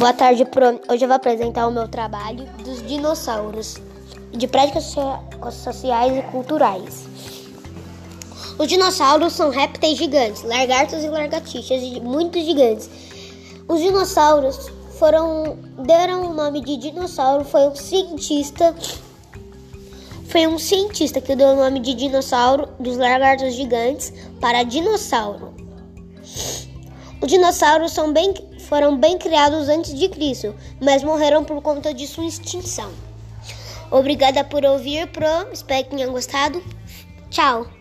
Boa tarde, pro. Hoje eu vou apresentar o meu trabalho dos dinossauros de práticas sociais e culturais. Os dinossauros são répteis gigantes, lagartos e lagartixas muito gigantes. Os dinossauros foram deram o nome de dinossauro foi um cientista foi um cientista que deu o nome de dinossauro dos lagartos gigantes para dinossauro. Os dinossauros são bem foram bem criados antes de Cristo, mas morreram por conta de sua extinção. Obrigada por ouvir, Pro. Espero que tenham gostado. Tchau!